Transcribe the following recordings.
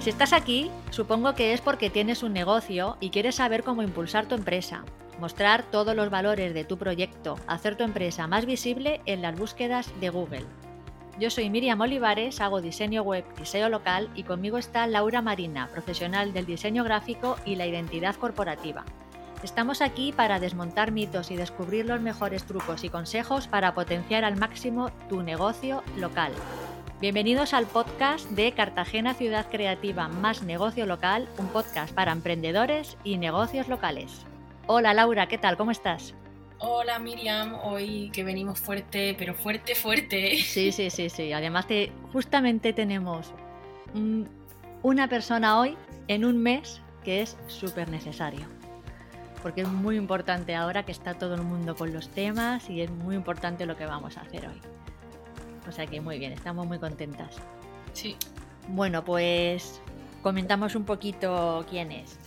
Si estás aquí, supongo que es porque tienes un negocio y quieres saber cómo impulsar tu empresa, mostrar todos los valores de tu proyecto, hacer tu empresa más visible en las búsquedas de Google. Yo soy Miriam Olivares, hago diseño web y SEO local y conmigo está Laura Marina, profesional del diseño gráfico y la identidad corporativa. Estamos aquí para desmontar mitos y descubrir los mejores trucos y consejos para potenciar al máximo tu negocio local. Bienvenidos al podcast de Cartagena Ciudad Creativa más Negocio Local, un podcast para emprendedores y negocios locales. Hola Laura, ¿qué tal? ¿Cómo estás? Hola Miriam, hoy que venimos fuerte, pero fuerte, fuerte. Sí, sí, sí, sí. Además que justamente tenemos una persona hoy en un mes que es súper necesario. Porque es muy importante ahora que está todo el mundo con los temas y es muy importante lo que vamos a hacer hoy. O sea que muy bien, estamos muy contentas. Sí. Bueno, pues comentamos un poquito quién es.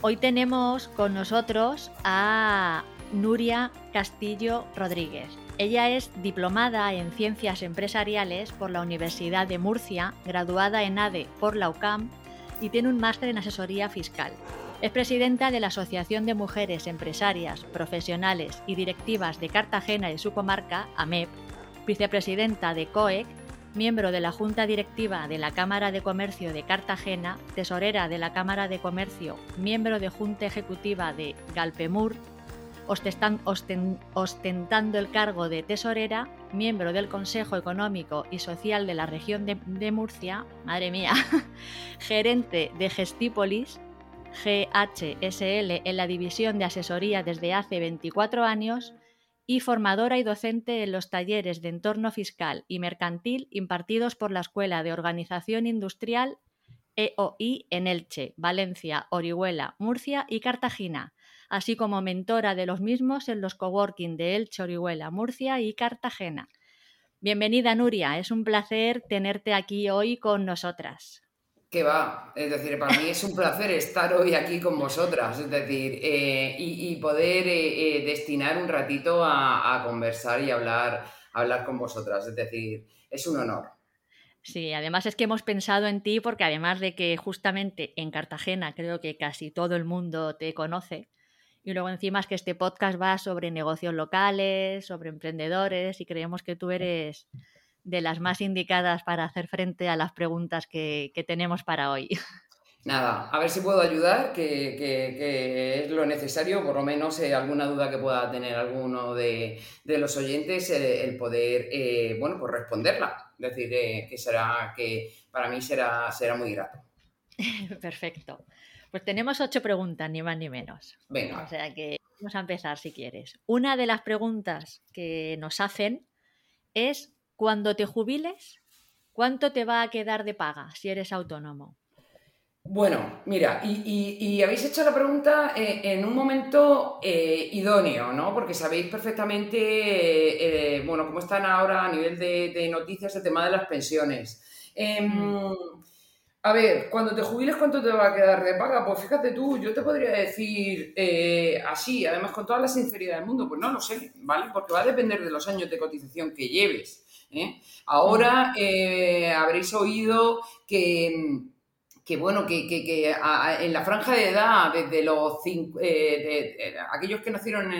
Hoy tenemos con nosotros a Nuria Castillo Rodríguez. Ella es diplomada en Ciencias Empresariales por la Universidad de Murcia, graduada en ADE por la UCAM y tiene un máster en asesoría fiscal. Es presidenta de la Asociación de Mujeres Empresarias, Profesionales y Directivas de Cartagena y su comarca, AMEP, vicepresidenta de COEC, miembro de la Junta Directiva de la Cámara de Comercio de Cartagena, tesorera de la Cámara de Comercio, miembro de Junta Ejecutiva de Galpemur, ostentando el cargo de tesorera, miembro del Consejo Económico y Social de la región de, de Murcia, madre mía, gerente de Gestípolis, GHSL en la división de asesoría desde hace 24 años y formadora y docente en los talleres de entorno fiscal y mercantil impartidos por la Escuela de Organización Industrial EOI en Elche, Valencia, Orihuela, Murcia y Cartagena, así como mentora de los mismos en los coworking de Elche, Orihuela, Murcia y Cartagena. Bienvenida Nuria, es un placer tenerte aquí hoy con nosotras que va, es decir, para mí es un placer estar hoy aquí con vosotras, es decir, eh, y, poder eh, eh, destinar un ratito a, conversar y hablar, hablar con vosotras, es decir, es un honor. Sí, además es que hemos pensado en ti porque además de que justamente en Cartagena creo que casi todo el mundo te conoce, y luego encima es que este podcast va sobre negocios locales, sobre emprendedores, y creemos que tú eres de las más indicadas para hacer frente a las preguntas que, tenemos para hoy. Nada, a ver si puedo ayudar, que, es lo necesario, por lo menos eh, alguna duda que pueda tener alguno de, los oyentes, eh, el poder, eh, bueno, pues responderla. Es decir, que será, que para mí será, será muy grato. Perfecto. Pues tenemos ocho preguntas, ni más ni menos. Venga. O sea que vamos a empezar si quieres. Una de las preguntas que nos hacen es cuando te jubiles, ¿cuánto te va a quedar de paga si eres autónomo? Bueno, mira, y, habéis hecho la pregunta eh, en un momento eh, idóneo, ¿no? Porque sabéis perfectamente, eh, bueno, cómo están ahora a nivel de, noticias el tema de las pensiones. Em, mm. A ver, cuando te jubiles, ¿cuánto te va a quedar de paga? Pues fíjate tú, yo te podría decir así, además con toda la sinceridad del mundo, pues no lo sé, ¿vale? Porque va a depender de los años de cotización que lleves. ¿eh? Ahora eh, habréis oído que, bueno, que, en la franja de edad, desde los eh, aquellos que nacieron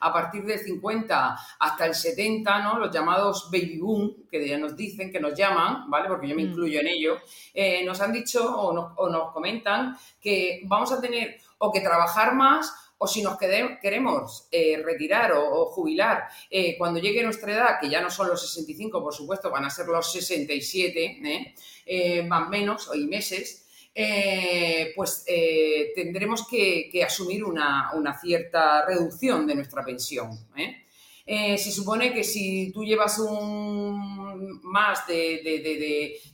a partir de 50 hasta el 70, ¿no? Los llamados baby boom, que ya nos dicen, que nos llaman, ¿vale? Porque yo me mm. incluyo en ello, nos han dicho o nos, o nos comentan que vamos a tener o que trabajar más o si nos queremos eh, retirar o, jubilar eh, cuando llegue nuestra edad, que ya no son los 65, por supuesto, van a ser los 67, más menos, y meses, pues tendremos que, asumir una, una, cierta reducción de nuestra pensión. Eh, se supone que si tú llevas un más de,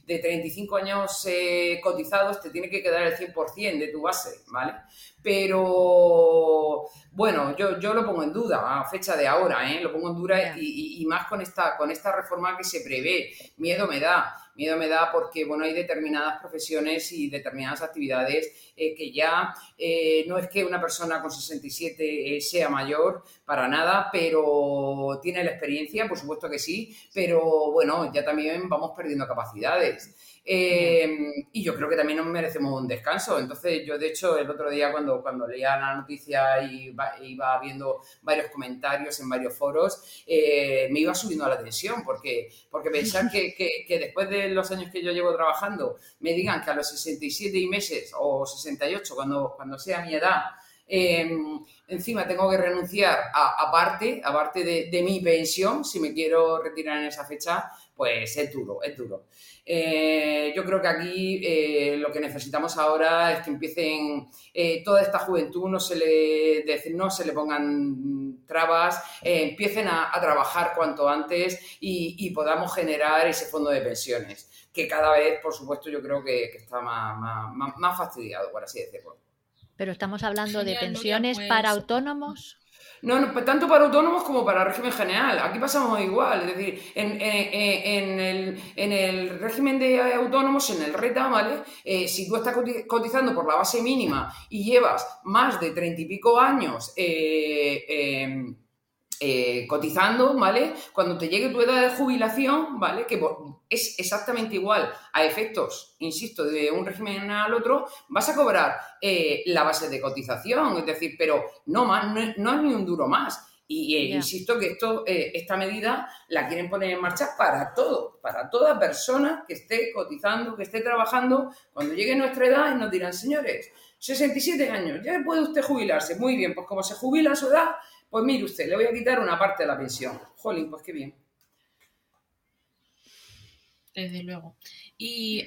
de, 35 años eh, cotizados, te tiene que quedar el 100% de tu base, ¿vale? Pero bueno, yo, yo lo pongo en duda a fecha de ahora, ¿eh? lo pongo en duda y, y, más con esta, con esta reforma que se prevé. Miedo me da. Miedo me da porque, bueno, hay determinadas profesiones y determinadas actividades eh, que ya eh, no es que una persona con 67 eh, sea mayor para nada, pero tiene la experiencia, por supuesto que sí, pero bueno, ya también vamos perdiendo capacidades. Eh, y yo creo que también nos merecemos un descanso. Entonces, yo de hecho el otro día cuando, cuando leía la noticia y iba, viendo varios comentarios en varios foros, eh, me iba subiendo a la tensión porque, porque pensar que, que, después de los años que yo llevo trabajando me digan que a los 67 y meses o 68, cuando, cuando sea mi edad, em, encima tengo que renunciar a, parte, aparte de, de mi pensión, si me quiero retirar en esa fecha, pues es duro, es duro. Eh, yo creo que aquí eh, lo que necesitamos ahora es que empiecen eh, toda esta juventud, no se le, no se le pongan trabas, empiecen a, trabajar cuanto antes y, podamos generar ese fondo de pensiones, que cada vez, por supuesto, yo creo que, está más, más, fastidiado, por así decirlo. Pero estamos hablando de pensiones para pues autónomos. No, no, tanto para autónomos como para régimen general. Aquí pasamos igual. Es decir, en, el, régimen de autónomos, en el RETA, ¿vale? Eh, si tú estás cotizando por la base mínima y llevas más de treinta y pico años eh, em, eh, cotizando, ¿vale? Cuando te llegue tu edad de jubilación, ¿vale? Que es exactamente igual a efectos, insisto, de un régimen al otro, vas a cobrar eh, la base de cotización, es decir, pero no más, no, hay ni un duro más. Y eh, insisto que esto, esta medida la quieren poner en marcha para todo, para toda persona que esté cotizando, que esté trabajando. Cuando llegue nuestra edad, nos dirán, señores, 67 años, ya puede usted jubilarse. Muy bien, pues como se jubila a su edad, pues mire usted, le voy a quitar una parte de la pensión. Jolín, pues qué bien. Desde luego. Y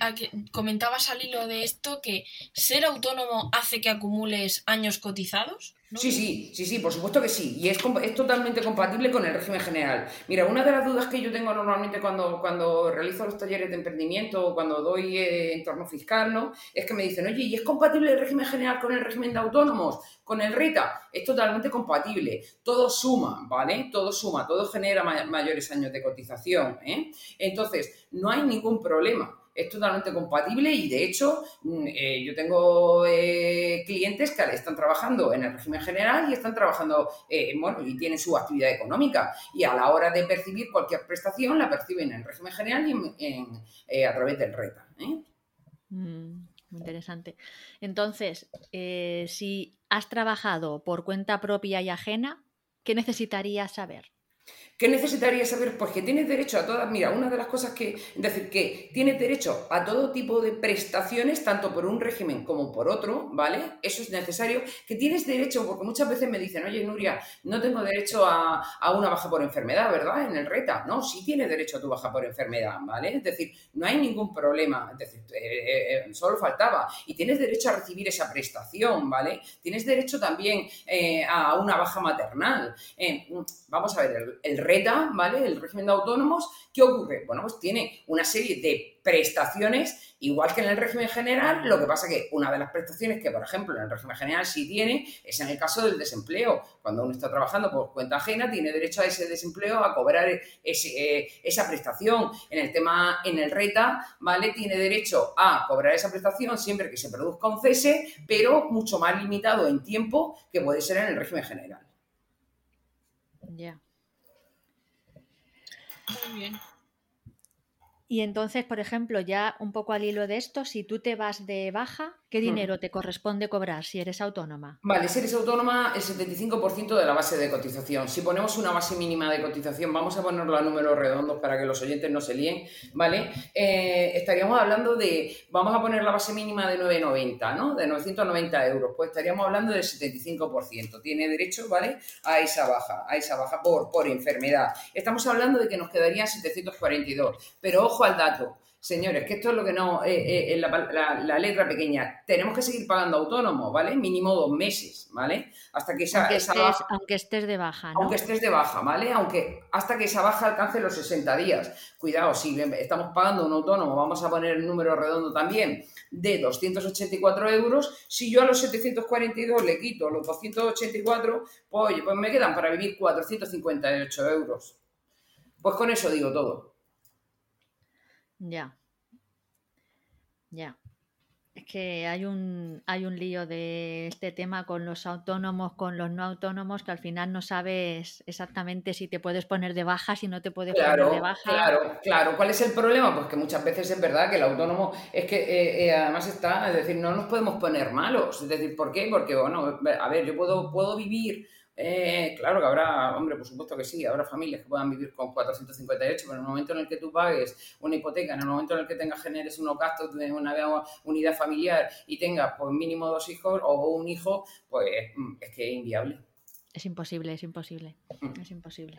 comentabas al hilo de esto que ser autónomo hace que acumules años cotizados. Sí, sí, sí, sí, por supuesto que sí. Y es, es, totalmente compatible con el régimen general. Mira, una de las dudas que yo tengo normalmente cuando, cuando realizo los talleres de emprendimiento o cuando doy eh, entorno fiscal, ¿no? Es que me dicen, oye, ¿y es compatible el régimen general con el régimen de autónomos? ¿Con el RITA? Es totalmente compatible. Todo suma, ¿vale? Todo suma, todo genera mayores años de cotización, ¿eh? Entonces, no hay ningún problema es totalmente compatible y de hecho mm, eh, yo tengo eh, clientes que están trabajando en el régimen general y están trabajando, eh, y tienen su actividad económica y a la hora de percibir cualquier prestación la perciben en el régimen general y a través del RETA. Mm, interesante. Entonces, si has trabajado por cuenta propia y ajena, ¿qué necesitarías saber? ¿Qué necesitaría saber? Pues que tienes derecho a todas, mira, una de las cosas que, es decir, que tienes derecho a todo tipo de prestaciones, tanto por un régimen como por otro, ¿vale? Eso es necesario, que tienes derecho, porque muchas veces me dicen, oye, Nuria, no tengo derecho a, una baja por enfermedad, ¿verdad? En el RETA, no, sí tienes derecho a tu baja por enfermedad, ¿vale? Es decir, no hay ningún problema, es decir, eh, eh, solo faltaba, y tienes derecho a recibir esa prestación, ¿vale? Tienes derecho también eh, a una baja maternal. vamos a ver, el, el reta, ¿vale? El régimen de autónomos, ¿qué ocurre? Bueno, pues tiene una serie de prestaciones, igual que en el régimen general, lo que pasa que una de las prestaciones que, por ejemplo, en el régimen general sí tiene, es en el caso del desempleo. Cuando uno está trabajando por cuenta ajena, tiene derecho a ese desempleo, a cobrar eh, esa prestación. En el tema, en el RETA, ¿vale? Tiene derecho a cobrar esa prestación siempre que se produzca un cese, pero mucho más limitado en tiempo que puede ser en el régimen general. Ya. Bien. Y entonces, por ejemplo, ya un poco al hilo de esto, si tú te vas de baja, ¿Qué dinero te corresponde cobrar si eres autónoma? Vale, si eres autónoma, el 75% de la base de cotización. Si ponemos una base mínima de cotización, vamos a ponerlo a números redondos para que los oyentes no se líen, ¿vale? Eh, estaríamos hablando de, vamos a poner la base mínima de 9,90, ¿no? De 990 euros. Pues estaríamos hablando del 75%. Tiene derecho, ¿vale? A esa baja, a esa baja por, por enfermedad. Estamos hablando de que nos quedarían 742. Pero ojo al dato Señores, que esto es lo que no, eh, eh, eh la, letra pequeña, tenemos que seguir pagando autónomos, ¿vale? Mínimo dos meses, ¿vale? Hasta que esa, aunque, esa estés, baja, aunque estés de baja, ¿no? Aunque estés de baja, ¿vale? Aunque hasta que esa baja alcance los 60 días. Cuidado, si estamos pagando un autónomo, vamos a poner el número redondo también, de 284 euros, si yo a los 742 le quito los 284, pues, pues me quedan para vivir 458 euros. Pues con eso digo todo. Ya. Ya. Es que hay un, hay un lío de este tema con los autónomos, con los no autónomos, que al final no sabes exactamente si te puedes poner de baja, si no te puedes poner de baja. Claro, claro. ¿Cuál es el problema? Pues que muchas veces es verdad que el autónomo es que eh, eh, además está, es decir, no nos podemos poner malos. Es decir, ¿por qué? Porque, bueno, a ver, yo puedo, puedo vivir eh, claro que habrá, hombre, por supuesto que sí, habrá familias que puedan vivir con 458, pero en el momento en el que tú pagues una hipoteca, en el momento en el que tengas generes unos gastos de una unidad familiar y tengas pues mínimo dos hijos o un hijo, pues mm, es que es inviable. Es imposible, es imposible, mm. es imposible.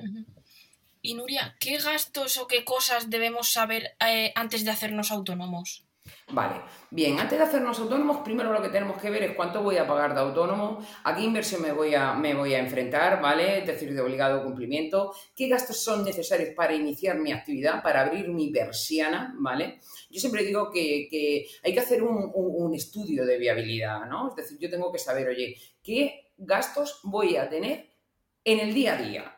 Y Nuria, ¿qué gastos o qué cosas debemos saber eh, antes de hacernos autónomos? Vale, bien, antes de hacernos autónomos, primero lo que tenemos que ver es cuánto voy a pagar de autónomo, a qué inversión me voy a, me voy a enfrentar, ¿vale? Es decir, de obligado cumplimiento, qué gastos son necesarios para iniciar mi actividad, para abrir mi persiana, ¿vale? Yo siempre digo que, hay que hacer un, estudio de viabilidad, ¿no? Es decir, yo tengo que saber, oye, ¿qué gastos voy a tener en el día a día?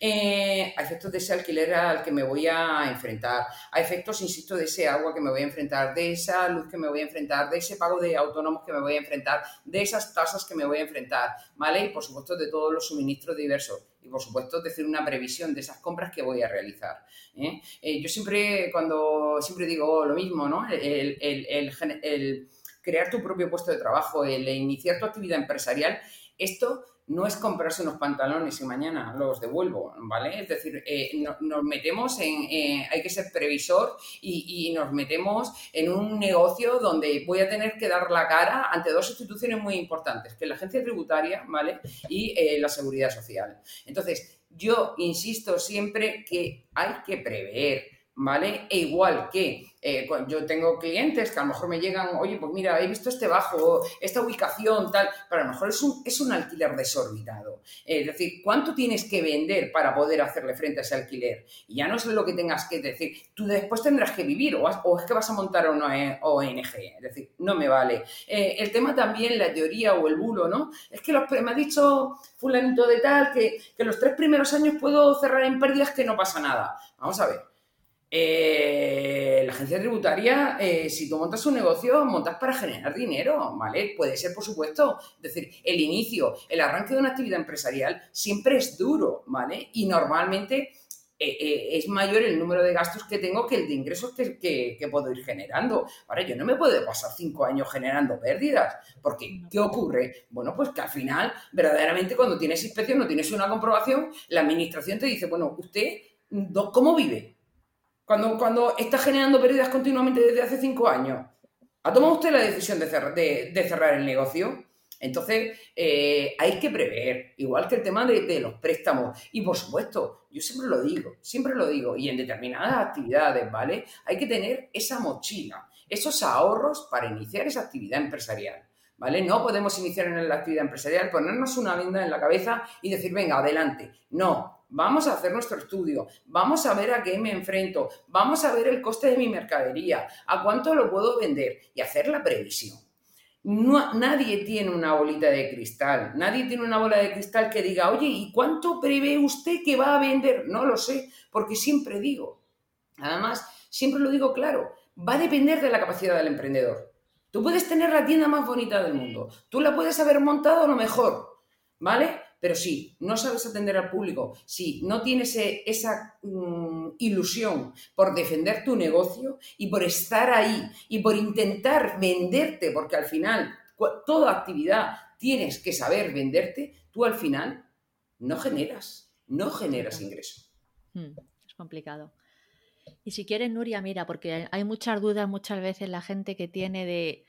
Eh, a efectos de ese alquiler al que me voy a enfrentar, a efectos, insisto, de ese agua que me voy a enfrentar, de esa luz que me voy a enfrentar, de ese pago de autónomos que me voy a enfrentar, de esas tasas que me voy a enfrentar, ¿vale? Y por supuesto de todos los suministros diversos. Y por supuesto decir una previsión de esas compras que voy a realizar. ¿eh? Eh, yo siempre, cuando siempre digo lo mismo, ¿no? el crear tu propio puesto de trabajo, el iniciar tu actividad empresarial, esto no es comprarse unos pantalones y mañana los devuelvo, ¿vale? Es decir, eh, nos metemos en, eh, hay que ser previsor y, nos metemos en un negocio donde voy a tener que dar la cara ante dos instituciones muy importantes, que es la agencia tributaria, ¿vale? Y eh, la seguridad social. Entonces, yo insisto siempre que hay que prever, ¿vale? E igual que eh, yo tengo clientes que a lo mejor me llegan, oye, pues mira, he visto este bajo, esta ubicación, tal, pero a lo mejor es un, es un alquiler desorbitado. es decir, ¿cuánto tienes que vender para poder hacerle frente a ese alquiler? Y ya no es lo que tengas que decir, tú después tendrás que vivir o, es que vas a montar una ONG, es decir, no me vale. Eh, el tema también, la teoría o el bulo, ¿no? Es que los, me ha dicho fulanito de tal que, que los tres primeros años puedo cerrar en pérdidas que no pasa nada. Vamos a ver. Eh, la agencia tributaria, eh, si tú montas un negocio, montas para generar dinero, ¿vale? Puede ser, por supuesto, es decir, el inicio, el arranque de una actividad empresarial siempre es duro, ¿vale? Y normalmente eh, es mayor el número de gastos que tengo que el de ingresos que, puedo ir generando. Ahora, yo no me puedo pasar cinco años generando pérdidas, porque ¿qué ocurre? Bueno, pues que al final, verdaderamente, cuando tienes inspección, no tienes una comprobación, la administración te dice, bueno, ¿usted cómo vive? Cuando, cuando está generando pérdidas continuamente desde hace cinco años, ¿ha tomado usted la decisión de, cerrar el negocio? Entonces, eh, hay que prever, igual que el tema de, los préstamos. Y por supuesto, yo siempre lo digo, siempre lo digo, y en determinadas actividades, ¿vale? Hay que tener esa mochila, esos ahorros para iniciar esa actividad empresarial. ¿Vale? No podemos iniciar en la actividad empresarial, ponernos una venda en la cabeza y decir, venga, adelante. No, vamos a hacer nuestro estudio, vamos a ver a qué me enfrento, vamos a ver el coste de mi mercadería, a cuánto lo puedo vender y hacer la previsión. nadie tiene una bolita de cristal, nadie tiene una bola de cristal que diga, oye, ¿y cuánto prevé usted que va a vender? No lo sé, porque siempre digo, además, siempre lo digo claro, va a depender de la capacidad del emprendedor. Tú puedes tener la tienda más bonita del mundo, tú la puedes haber montado a lo mejor, ¿vale? Pero si no sabes atender al público, si no tienes e, esa mm, ilusión por defender tu negocio y por estar ahí y por intentar venderte, porque al final toda actividad tienes que saber venderte, tú al final no generas, no generas ingreso. Hmm, es complicado. Y si quieres, Nuria, mira, porque hay muchas dudas muchas veces la gente que tiene de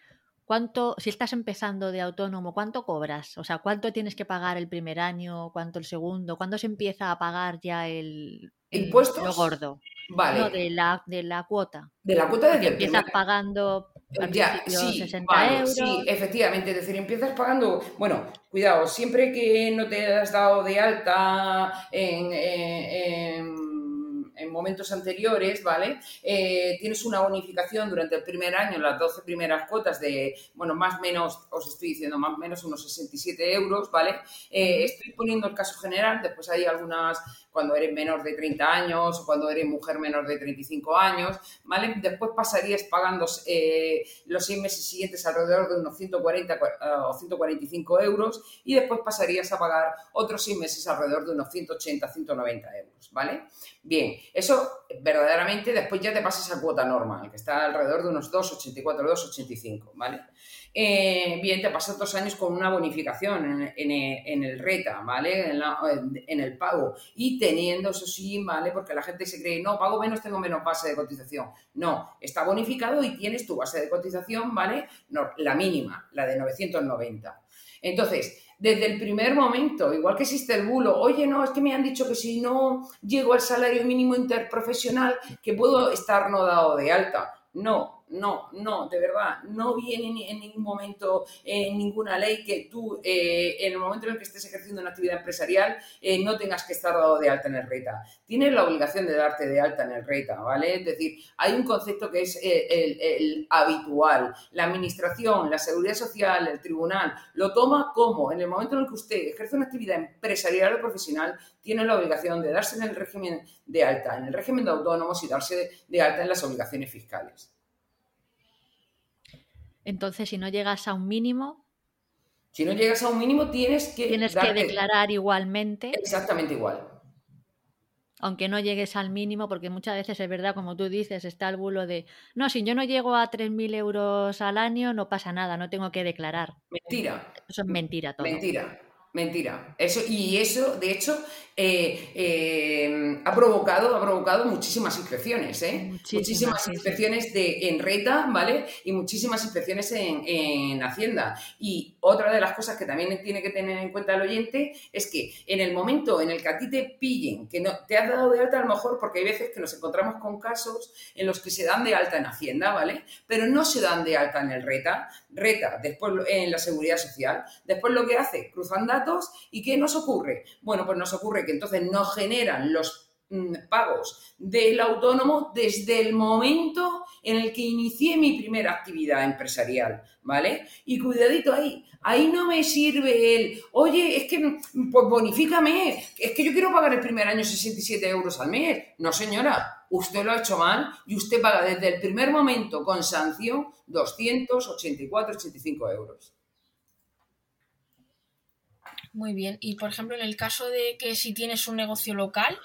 cuánto, si estás empezando de autónomo, ¿cuánto cobras? O sea, ¿cuánto tienes que pagar el primer año? ¿Cuánto el segundo? ¿Cuándo se empieza a pagar ya el, impuesto lo gordo? Vale. No, de la, de la cuota. De la cuota de empiezas pagando ya, sí, 60 euros. Sí, efectivamente, es decir, empiezas pagando, bueno, cuidado, siempre que no te has dado de alta en en momentos anteriores, ¿vale? Eh, tienes una bonificación durante el primer año, las 12 primeras cuotas de, bueno, más o menos, os estoy diciendo, más o menos unos 67 euros, ¿vale? Eh, estoy poniendo el caso general, después hay algunas cuando eres menor de 30 años o cuando eres mujer menor de 35 años, ¿vale? Después pasarías pagando eh, los seis meses siguientes alrededor de unos 140 o 145 euros y después pasarías a pagar otros seis meses alrededor de unos 180, 190 euros, ¿vale? Bien, eso verdaderamente después ya te pasas a cuota normal, que está alrededor de unos 2,84, 2,85, ¿vale? Eh, bien, te pasas dos años con una bonificación en, el RETA, ¿vale? En, el pago. Y teniendo, eso sí, ¿vale? Porque la gente se cree, no, pago menos, tengo menos base de cotización. No, está bonificado y tienes tu base de cotización, ¿vale? la mínima, la de 990. Entonces, desde el primer momento, igual que existe el bulo, oye, no, es que me han dicho que si no llego al salario mínimo interprofesional, que puedo estar no dado de alta. No, no, no, de verdad, no viene en ningún momento en ninguna ley que tú, eh, en el momento en el que estés ejerciendo una actividad empresarial, eh, no tengas que estar dado de alta en el RETA. Tienes la obligación de darte de alta en el RETA, ¿vale? Es decir, hay un concepto que es eh, el, habitual. La administración, la seguridad social, el tribunal, lo toma como en el momento en el que usted ejerce una actividad empresarial o profesional, tiene la obligación de darse en el régimen de alta, en el régimen de autónomos y darse de alta en las obligaciones fiscales. Entonces, si no llegas a un mínimo... Si no llegas a un mínimo, tienes que... Tienes que declarar igualmente. Exactamente igual. Aunque no llegues al mínimo, porque muchas veces es verdad, como tú dices, está el bulo de, no, si yo no llego a 3.000 euros al año, no pasa nada, no tengo que declarar. Mentira. Eso es mentira todo. Mentira. Mentira. Eso, y eso, de hecho, eh, eh, ha, provocado, ha provocado muchísimas inspecciones, ¿eh? Muchísimas, inspecciones de, en RETA, ¿vale? Y muchísimas inspecciones en, Hacienda. Y otra de las cosas que también tiene que tener en cuenta el oyente es que en el momento en el que a ti te pillen, que no, te has dado de alta a lo mejor, porque hay veces que nos encontramos con casos en los que se dan de alta en Hacienda, ¿vale? Pero no se dan de alta en el RETA, RETA, después en la Seguridad Social. Después lo que hace, cruzan datos y ¿qué nos ocurre? Bueno, pues nos ocurre que entonces no generan los mm, pagos del autónomo desde el momento en el que inicié mi primera actividad empresarial, ¿vale? Y cuidadito ahí, ahí no me sirve el, oye, es que, pues bonifícame, es que yo quiero pagar el primer año 67 euros al mes. No, señora, usted lo ha hecho mal y usted paga desde el primer momento con sanción 284, 85 euros. Muy bien. Y por ejemplo, en el caso de que si tienes un negocio local,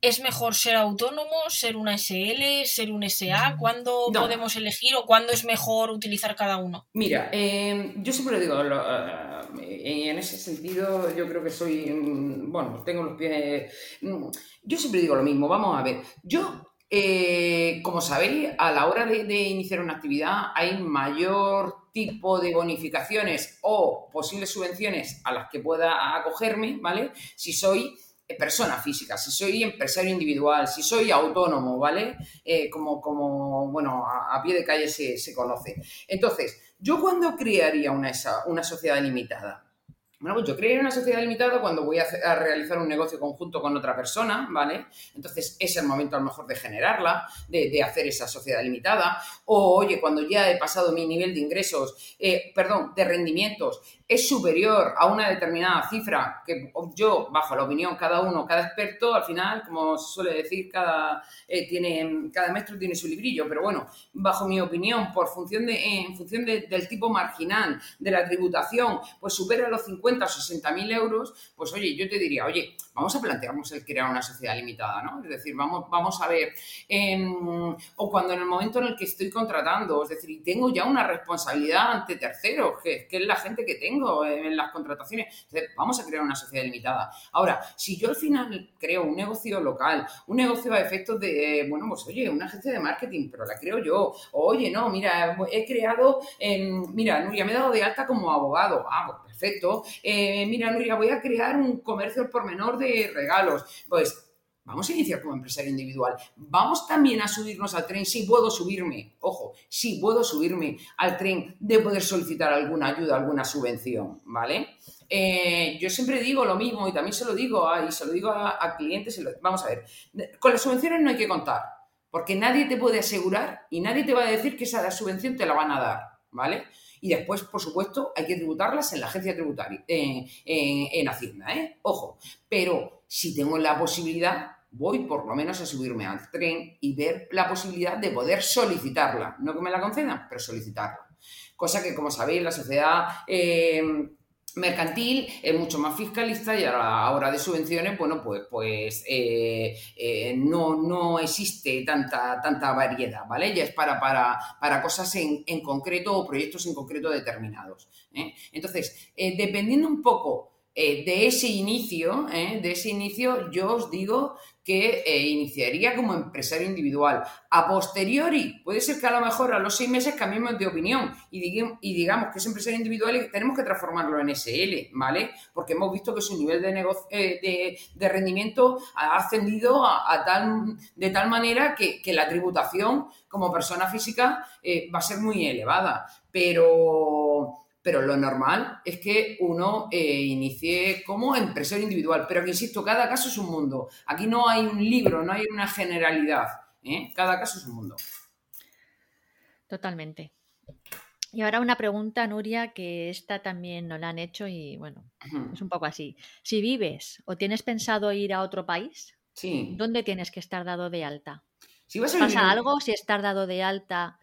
¿es mejor ser autónomo, ser una SL, ser un SA? ¿Cuándo podemos elegir o cuándo es mejor utilizar cada uno? Mira, eh, yo siempre lo digo, eh, en ese sentido yo creo que soy, mm, bueno, tengo los pies... Mm, yo siempre digo lo mismo, vamos a ver, yo eh, como sabéis, a la hora de, iniciar una actividad hay mayor tipo de bonificaciones o posibles subvenciones a las que pueda acogerme, ¿vale? Si soy persona física, si soy empresario individual, si soy autónomo, ¿vale? Eh, como, como, bueno, a, pie de calle se, se, conoce. Entonces, ¿yo cuándo crearía una, una sociedad limitada? Bueno, pues yo creo una sociedad limitada cuando voy a, realizar un negocio conjunto con otra persona, ¿vale? Entonces es el momento a lo mejor de generarla, de, hacer esa sociedad limitada. O, oye, cuando ya he pasado mi nivel de ingresos, eh, perdón, de rendimientos, es superior a una determinada cifra que yo, bajo la opinión, cada uno, cada experto, al final, como suele decir, cada, eh, tiene, cada maestro tiene su librillo, pero bueno, bajo mi opinión, por función de, en función del tipo marginal de la tributación, pues supera los 50 50 o 60 mil euros, pues oye, yo te diría, oye, vamos a plantearnos el crear una sociedad limitada, ¿no? Es decir, vamos, vamos a ver, em, o cuando en el momento en el que estoy contratando, es decir, y tengo ya una responsabilidad ante terceros, que, es la gente que tengo en las contrataciones, vamos a crear una sociedad limitada. Ahora, si yo al final creo un negocio local, un negocio a efectos de, bueno, pues oye, una agencia de marketing, pero la creo yo, oye, no, mira, he creado, mira, Nuria, me he dado de alta como abogado, ah, pues perfecto, eh, mira, Nuria, voy a crear un comercio por menor de regalos, pues Vamos a iniciar como empresario individual. Vamos también a subirnos al tren. Si puedo subirme, ojo, si puedo subirme al tren de poder solicitar alguna ayuda, alguna subvención, ¿vale? Eh, yo siempre digo lo mismo y también se lo digo a, y se lo digo a, clientes. vamos a ver, con las subvenciones no hay que contar, porque nadie te puede asegurar y nadie te va a decir que esa subvención te la van a dar, ¿vale? Y después, por supuesto, hay que tributarlas en la agencia tributaria, en Hacienda, ¿eh? Ojo, pero si tengo la posibilidad, voy por lo menos a subirme al tren y ver la posibilidad de poder solicitarla. No que me la concedan, pero solicitarla. Cosa que, como sabéis, la sociedad eh, mercantil es mucho más fiscalista y a la hora de subvenciones, bueno, pues, pues eh, eh, no, no, existe tanta, tanta variedad, ¿vale? Ya es para, para, para cosas en, en, concreto o proyectos en concreto determinados. Entonces, dependiendo un poco de ese inicio, de ese inicio, yo os digo que eh, iniciaría como empresario individual. A posteriori, puede ser que a lo mejor a los seis meses cambiemos de opinión y, digamos, que es empresario individual y tenemos que transformarlo en SL, ¿vale? Porque hemos visto que su nivel de, eh, de, rendimiento ha ascendido a, tal, de tal manera que, la tributación como persona física eh, va a ser muy elevada. Pero pero lo normal es que uno eh, inicie como empresario individual. Pero que insisto, cada caso es un mundo. Aquí no hay un libro, no hay una generalidad. ¿eh? Cada caso es un mundo. Totalmente. Y ahora una pregunta, Nuria, que esta también nos la han hecho y bueno, es un poco así. Si vives o tienes pensado ir a otro país, ¿dónde tienes que estar dado de alta? Si ¿Pasa algo si estar dado de alta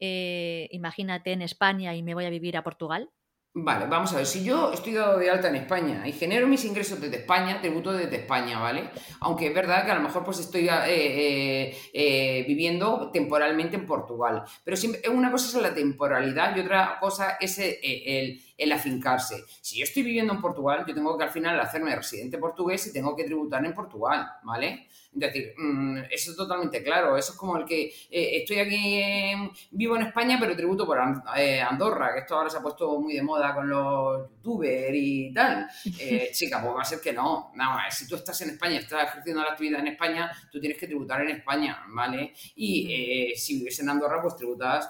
eh, imagínate en España y me voy a vivir a Portugal? Vale, vamos a ver, si yo estoy dado de alta en España y genero mis ingresos desde España, tributo desde España, ¿vale? Aunque es verdad que a lo mejor pues estoy eh, eh, viviendo temporalmente en Portugal. Pero una cosa es la temporalidad y otra cosa es el, afincarse. Si yo estoy viviendo en Portugal, yo tengo que al final hacerme residente portugués y tengo que tributar en Portugal, ¿vale? Es decir, mm, eso es totalmente claro. Eso es como el que eh, estoy aquí, vivo en España, pero tributo por eh, Andorra, que esto ahora se ha puesto muy de moda con los youtubers y tal. Eh, chica, pues va a ser que no. Nada si tú estás en España, estás ejerciendo la actividad en España, tú tienes que tributar en España, ¿vale? Y si vives en Andorra, pues tributas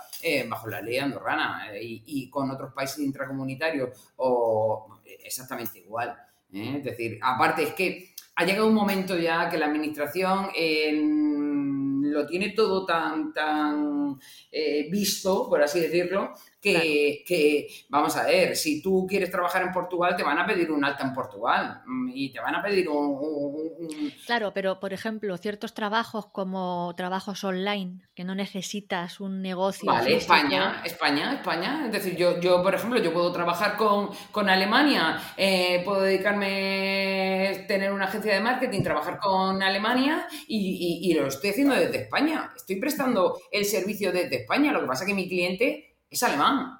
bajo la ley andorrana y, y, con otros países intracomunitarios o exactamente igual. Es decir, aparte es que ha llegado un momento ya que la administración lo tiene todo tan, tan eh, visto, por así decirlo, que, vamos a ver, si tú quieres trabajar en Portugal, te van a pedir un alta en Portugal mm, y te van a pedir un, Claro, pero por ejemplo, ciertos trabajos como trabajos online, que no necesitas un negocio... Vale, España, España, España. Es decir, yo, yo, por ejemplo, yo puedo trabajar con, con Alemania, eh, puedo dedicarme, tener una agencia de marketing, trabajar con Alemania y, y lo estoy haciendo desde España. Estoy prestando el servicio desde España. Lo que pasa es que mi cliente es alemán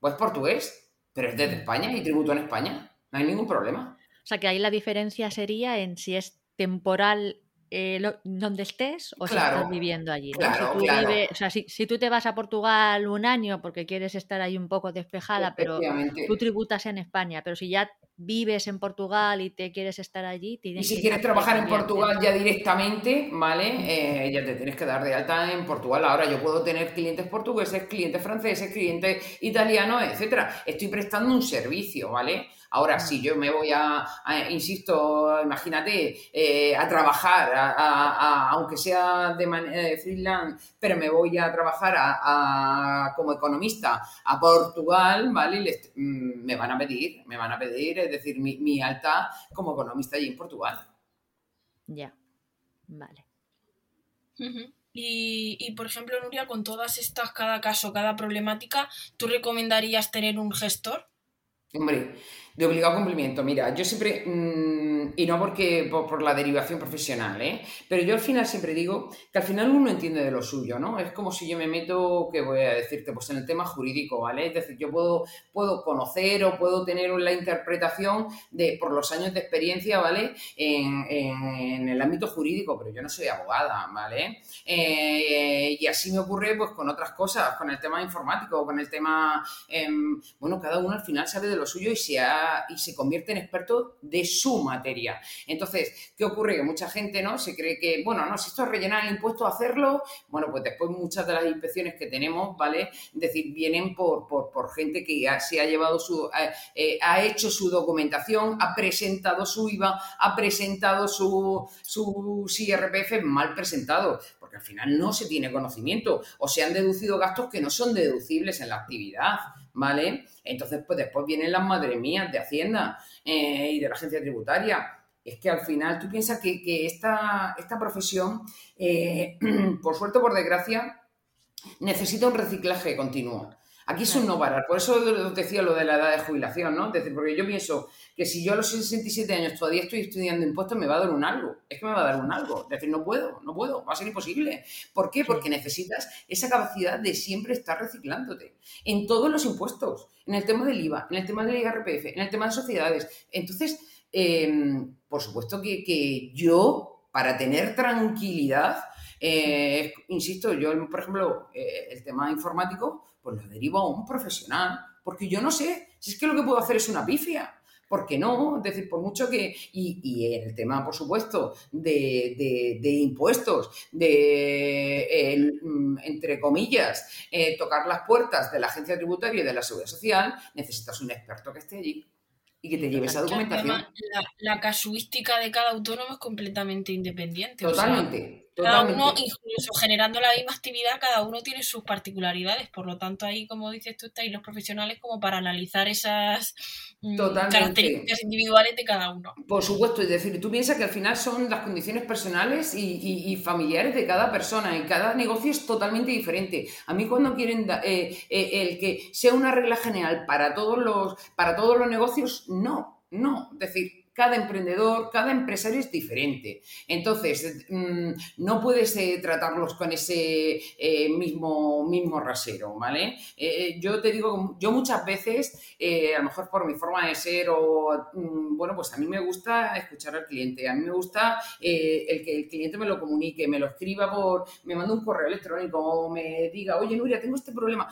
o es portugués, pero es desde España y tributo en España. No hay ningún problema. O sea que ahí la diferencia sería en si es temporal eh, donde estés o si estás viviendo allí. si, o sea, si, tú te vas a Portugal un año porque quieres estar ahí un poco despejada, pero tú tributas en España, pero si ya vives en Portugal y te quieres estar allí, Y si quieres trabajar en Portugal ya directamente, ¿vale? Eh, ya te tienes que dar de alta en Portugal. Ahora yo puedo tener clientes portugueses, clientes franceses, clientes italianos, etcétera. Estoy prestando un servicio, ¿vale? Ahora, si yo me voy a, insisto, imagínate, eh, a trabajar, aunque sea de manera de freelance, pero me voy a trabajar como economista a Portugal, ¿vale? Mm, me van a pedir, me van a pedir, es decir, mi, alta como economista allí en Portugal. Ya, vale. Y, y, por ejemplo, Nuria, con todas estas, cada caso, cada problemática, ¿tú recomendarías tener un gestor? Hombre, De obligado cumplimiento. Mira, yo siempre, mm, y no porque por, la derivación profesional, ¿eh? pero yo al final siempre digo que al final uno entiende de lo suyo, ¿no? Es como si yo me meto, ¿qué voy a decirte? Pues en el tema jurídico, ¿vale? Es decir, yo puedo, puedo conocer o puedo tener la interpretación de, por los años de experiencia, ¿vale? En, en el ámbito jurídico, pero yo no soy abogada, ¿vale? Eh, y así me ocurre pues con otras cosas, con el tema informático, con el tema, em, bueno, cada uno al final sabe de lo suyo y se, y se convierte en experto de su materia. Entonces, ¿qué ocurre? Que mucha gente, ¿no? Se cree que, bueno, no, si esto es rellenar el impuesto, hacerlo, bueno, pues después muchas de las inspecciones que tenemos, ¿vale? Es decir, vienen por, gente que ya se ha llevado su, eh, ha hecho su documentación, ha presentado su IVA, ha presentado su, su IRPF mal presentado, porque al final no se tiene conocimiento o se han deducido gastos que no son deducibles en la actividad. ¿Vale? Entonces, pues después vienen las madres mías de Hacienda eh, y de la agencia tributaria. Es que al final tú piensas que, esta, esta, profesión, eh, por suerte o por desgracia, necesita un reciclaje continuo. Aquí es un no parar. Por eso decía lo de la edad de jubilación, ¿no? Es decir, porque yo pienso que si yo a los 67 años todavía estoy estudiando impuestos, me va a dar un algo. Es que me va a dar un algo. Es decir, no puedo, no puedo, va a ser imposible. ¿Por qué? Porque necesitas esa capacidad de siempre estar reciclándote en todos los impuestos, en el tema del IVA, en el tema del IRPF, en el tema de sociedades. Entonces, em, por supuesto que, yo, para tener tranquilidad, eh, insisto, yo, por ejemplo, eh, el tema informático, pues lo derivo a un profesional, porque yo no sé si es que lo que puedo hacer es una pifia. ¿Por qué no? Es decir, por mucho que. Y, el tema, por supuesto, de, impuestos, de, mm, entre comillas, eh, tocar las puertas de la agencia tributaria y de la seguridad social, necesitas un experto que esté allí y que te lleve esa documentación. la, casuística de cada autónomo es completamente independiente. Totalmente. Cada uno, incluso generando la misma actividad, cada uno tiene sus particularidades. Por lo tanto, ahí, como dices tú, estáis los profesionales como para analizar esas mm, características individuales de cada uno. Por supuesto, es decir, tú piensas que al final son las condiciones personales y, familiares de cada persona y cada negocio es totalmente diferente. A mí cuando quieren eh, eh, el que sea una regla general para todos los, para todos los negocios, no, no. Es decir, cada emprendedor, cada empresario es diferente. Entonces, mm, no puedes eh, tratarlos con ese eh, mismo, mismo rasero, ¿vale? Eh, yo te digo, yo muchas veces, a lo mejor por mi forma de ser o, mm, bueno, pues a mí me gusta escuchar al cliente, a mí me gusta el que el cliente me lo comunique, me lo escriba por, me manda un correo electrónico o me diga, oye, Nuria, tengo este problema,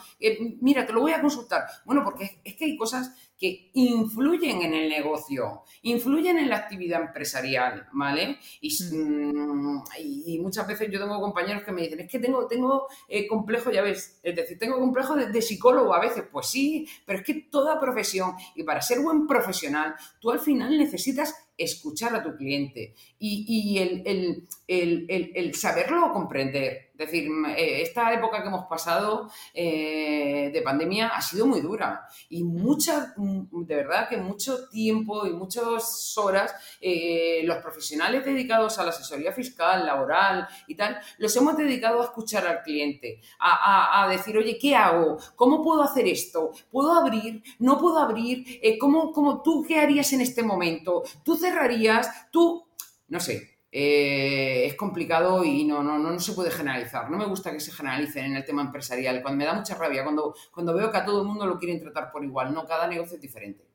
mira, te lo voy a consultar. Bueno, porque es que hay cosas que influyen en el negocio, influyen en la actividad empresarial, ¿vale? Y, mm, muchas veces yo tengo compañeros que me dicen, es que tengo, tengo eh, complejo, ya ves, es decir, tengo complejo de, psicólogo a veces, pues sí, pero es que toda profesión, y para ser buen profesional, tú al final necesitas escuchar a tu cliente y, el, saberlo comprender. Es decir, eh, esta época que hemos pasado eh, de pandemia ha sido muy dura y mucha, de verdad que mucho tiempo y muchas horas eh, los profesionales dedicados a la asesoría fiscal, laboral y tal, los hemos dedicado a escuchar al cliente, a, decir, oye, ¿qué hago? ¿Cómo puedo hacer esto? ¿Puedo abrir? ¿No puedo abrir? ¿cómo, cómo, ¿Tú qué harías en este momento? ¿Tú cerrarías? ¿Tú? No sé, eh, es complicado y no, no, no, se puede generalizar. No me gusta que se generalicen en el tema empresarial. Cuando me da mucha rabia, cuando, cuando veo que a todo el mundo lo quieren tratar por igual. No, cada negocio es diferente.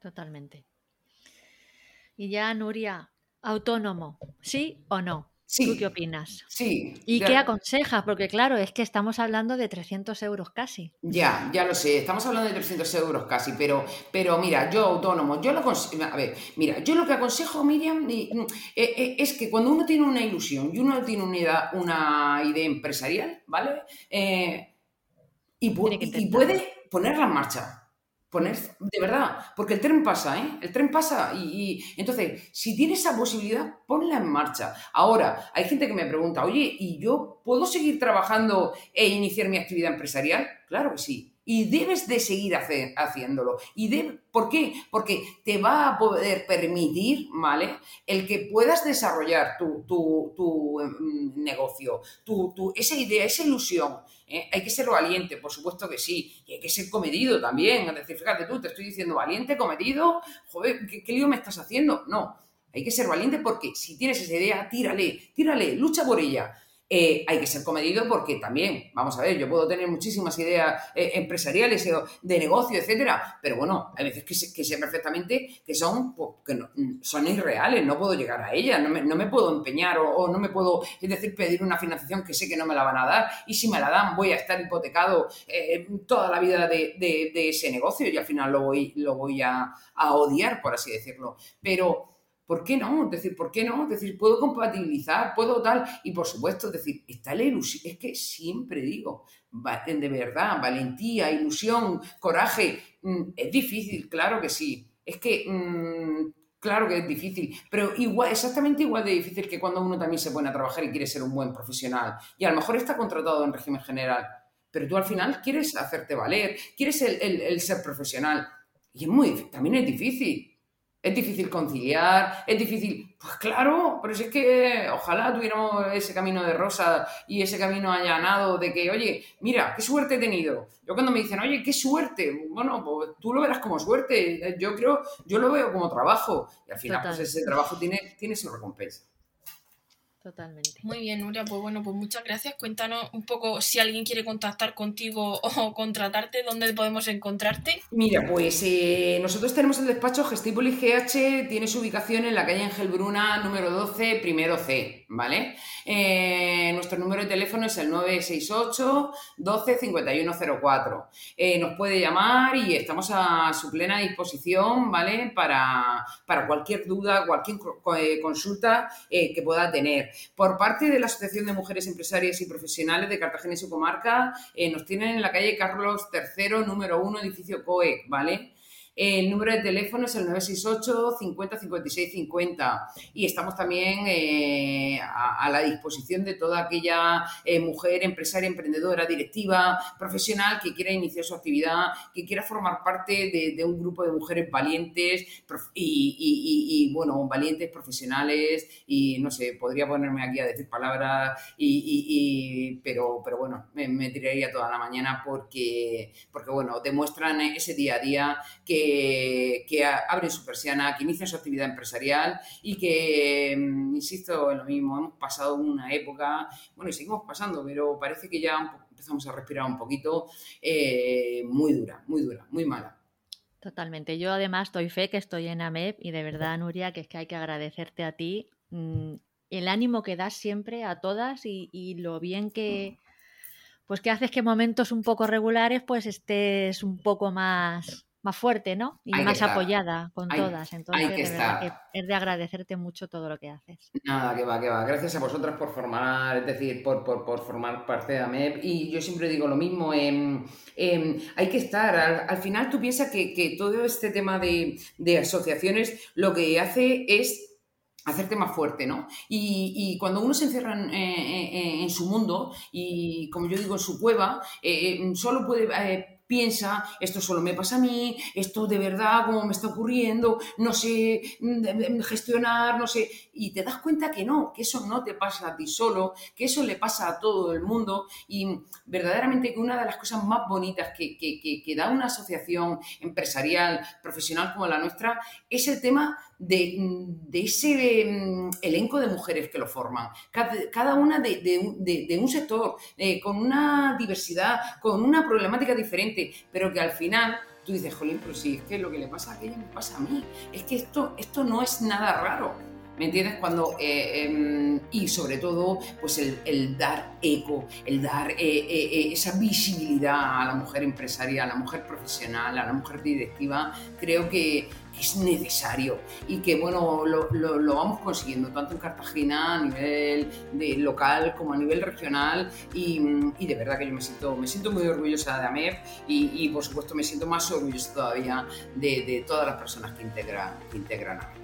Totalmente. Y ya, Nuria, autónomo, ¿sí o no? ¿Tú qué opinas? Sí. ¿Y qué aconsejas? Porque claro, es que estamos hablando de 300 euros casi. Ya, ya lo sé, estamos hablando de 300 euros casi, pero, pero mira, yo autónomo, yo lo a ver, mira, yo lo que aconsejo, Miriam, eh, eh, es que cuando uno tiene una ilusión y uno tiene una idea, una idea empresarial, ¿vale? Eh, y puede ponerla en marcha poner, de verdad, porque el tren pasa, ¿eh? El tren pasa y, entonces, si tienes esa posibilidad, ponla en marcha. Ahora, hay gente que me pregunta, oye, ¿y yo puedo seguir trabajando e iniciar mi actividad empresarial? Claro que sí. Y debes de seguir haciéndolo. ¿Y de, por qué? Porque te va a poder permitir, ¿vale? El que puedas desarrollar tu, tu, em, negocio, tu, esa idea, esa ilusión. ¿eh? Hay que ser valiente, por supuesto que sí. Y hay que ser comedido también. Es decir, fíjate tú, te estoy diciendo valiente, comedido. Joder, ¿qué, qué lío me estás haciendo? No. Hay que ser valiente porque si tienes esa idea, tírale, tírale, lucha por ella. Eh, hay que ser comedido porque también, vamos a ver, yo puedo tener muchísimas ideas eh, empresariales de negocio, etcétera, pero bueno, hay veces que sé, perfectamente que son, pues, que mm, son irreales, no puedo llegar a ellas, no me, puedo empeñar o, no me puedo, es decir, pedir una financiación que sé que no me la van a dar y si me la dan voy a estar hipotecado eh, toda la vida de, ese negocio y al final lo voy, lo voy a, a odiar, por así decirlo. Pero ¿Por qué no? Es decir, ¿por qué no? Es decir, puedo compatibilizar, puedo tal. Y por supuesto, es decir, está la ilusión. Es que siempre digo, de verdad, valentía, ilusión, coraje. Mm, es difícil, claro que sí. Es que, mm, claro que es difícil. Pero igual, exactamente igual de difícil que cuando uno también se pone a trabajar y quiere ser un buen profesional. Y a lo mejor está contratado en régimen general. Pero tú al final quieres hacerte valer, quieres el, ser profesional. Y es muy también es difícil es difícil conciliar, es difícil. Pues claro, pero si es que ojalá tuviéramos ese camino de rosa y ese camino allanado de que, oye, mira, qué suerte he tenido. Yo cuando me dicen, oye, qué suerte, bueno, pues tú lo verás como suerte. Yo creo, yo lo veo como trabajo. Y al final, pues ese trabajo tiene, tiene su recompensa. Totalmente. Muy bien, Nuria, pues bueno, pues muchas gracias. Cuéntanos un poco si alguien quiere contactar contigo o contratarte, ¿dónde podemos encontrarte? Mira, pues eh, nosotros tenemos el despacho Gestipolis GH, tiene su ubicación en la calle Ángel Bruna, número 12, primero C, ¿vale? Eh, nuestro número de teléfono es el 968 12 5104. nos puede llamar y estamos a su plena disposición, ¿vale? Para, para cualquier duda, cualquier eh, consulta que pueda tener. Por parte de la Asociación de Mujeres Empresarias y Profesionales de Cartagena y su comarca, eh, nos tienen en la calle Carlos III, número 1, edificio COE, ¿vale? El número de teléfono es el 968 50 56 50 y estamos también eh, a, la disposición de toda aquella eh, mujer empresaria, emprendedora, directiva, profesional que quiera iniciar su actividad, que quiera formar parte de, un grupo de mujeres valientes y, bueno, valientes profesionales. Y no sé, podría ponerme aquí a decir palabras y, pero, pero bueno, me, me tiraría toda la mañana porque, porque bueno, demuestran ese día a día que que, abren su persiana, que inician su actividad empresarial y que, mm, insisto, en lo mismo, hemos pasado una época, bueno, y seguimos pasando, pero parece que ya empezamos a respirar un poquito, eh, muy dura, muy dura, muy mala. Totalmente. Yo además doy fe que estoy en AMEP y de verdad, Nuria, que es que hay que agradecerte a ti mm, el ánimo que das siempre a todas y, y lo bien que, pues que haces que momentos un poco regulares pues estés un poco más más fuerte, ¿no? Y más apoyada con todas. Entonces, de es de agradecerte mucho todo lo que haces. Nada, que va, que va. Gracias a vosotras por formar, es decir, por, formar parte de AMEP. Y yo siempre digo lo mismo, em, em, hay que estar. Al, final tú piensas que, todo este tema de, asociaciones lo que hace es hacerte más fuerte, ¿no? Y, cuando uno se encierra en, su mundo y, como yo digo, en su cueva, eh, eh, solo puede eh, piensa, esto solo me pasa a mí, esto de verdad, cómo me está ocurriendo, no sé mm, gestionar, no sé, y te das cuenta que no, que eso no te pasa a ti solo, que eso le pasa a todo el mundo. Y verdaderamente que una de las cosas más bonitas que, que da una asociación empresarial, profesional como la nuestra, es el tema de, ese mm, elenco de mujeres que lo forman, cada, una de, un sector, eh, con una diversidad, con una problemática diferente, pero que al final tú dices, jolín, pero si es que lo que le pasa a aquella me pasa a mí, es que esto, esto no es nada raro. ¿Me entiendes? Cuando, eh, em, y sobre todo, pues el, dar eco, el dar eh, esa visibilidad a la mujer empresaria, a la mujer profesional, a la mujer directiva, creo que, es necesario y que bueno, lo, lo, vamos consiguiendo tanto en Cartagena a nivel de local como a nivel regional y, de verdad que yo me siento, me siento muy orgullosa de AMEP y, y por supuesto me siento más orgullosa todavía de, de todas las personas que integran, que integran.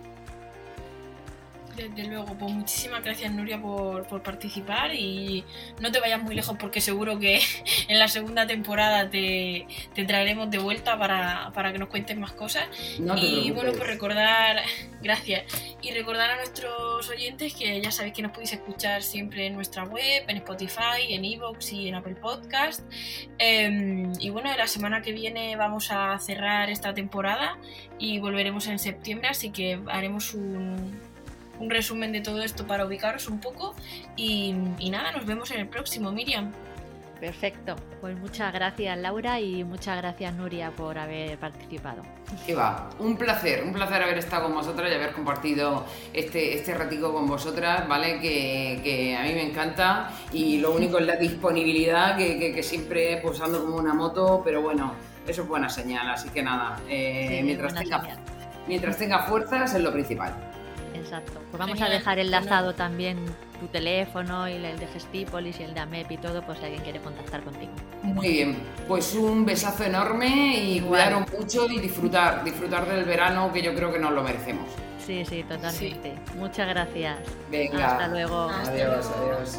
Desde luego, pues muchísimas gracias Nuria por, participar y no te vayas muy lejos porque seguro que en la segunda temporada te, traeremos de vuelta para, que nos cuentes más cosas. y bueno, pues recordar, gracias, y recordar a nuestros oyentes que ya sabéis que nos podéis escuchar siempre en nuestra web, en Spotify, en Evox y en Apple Podcast. Em, y bueno, la semana que viene vamos a cerrar esta temporada y volveremos en septiembre, así que haremos un un resumen de todo esto para ubicaros un poco y, nada, nos vemos en el próximo, Miriam. Perfecto, pues muchas gracias Laura y muchas gracias Nuria por haber participado. Que va, un placer, un placer haber estado con vosotras y haber compartido este, este ratico con vosotras, ¿vale? Que, a mí me encanta y lo único es la disponibilidad que, que, siempre pues ando como una moto, pero bueno, eso es buena señal, así que nada, eh, mientras, tenga, mientras tenga fuerzas es lo principal. Exacto. Pues vamos a dejar enlazado también tu teléfono y el de Gestípolis y el de AMEP y todo, pues si alguien quiere contactar contigo. Muy bien, pues un besazo enorme y cuidaros mucho y disfrutar, disfrutar del verano que yo creo que nos lo merecemos. Sí, sí, totalmente. Muchas gracias. Venga. Hasta luego. adiós. adiós.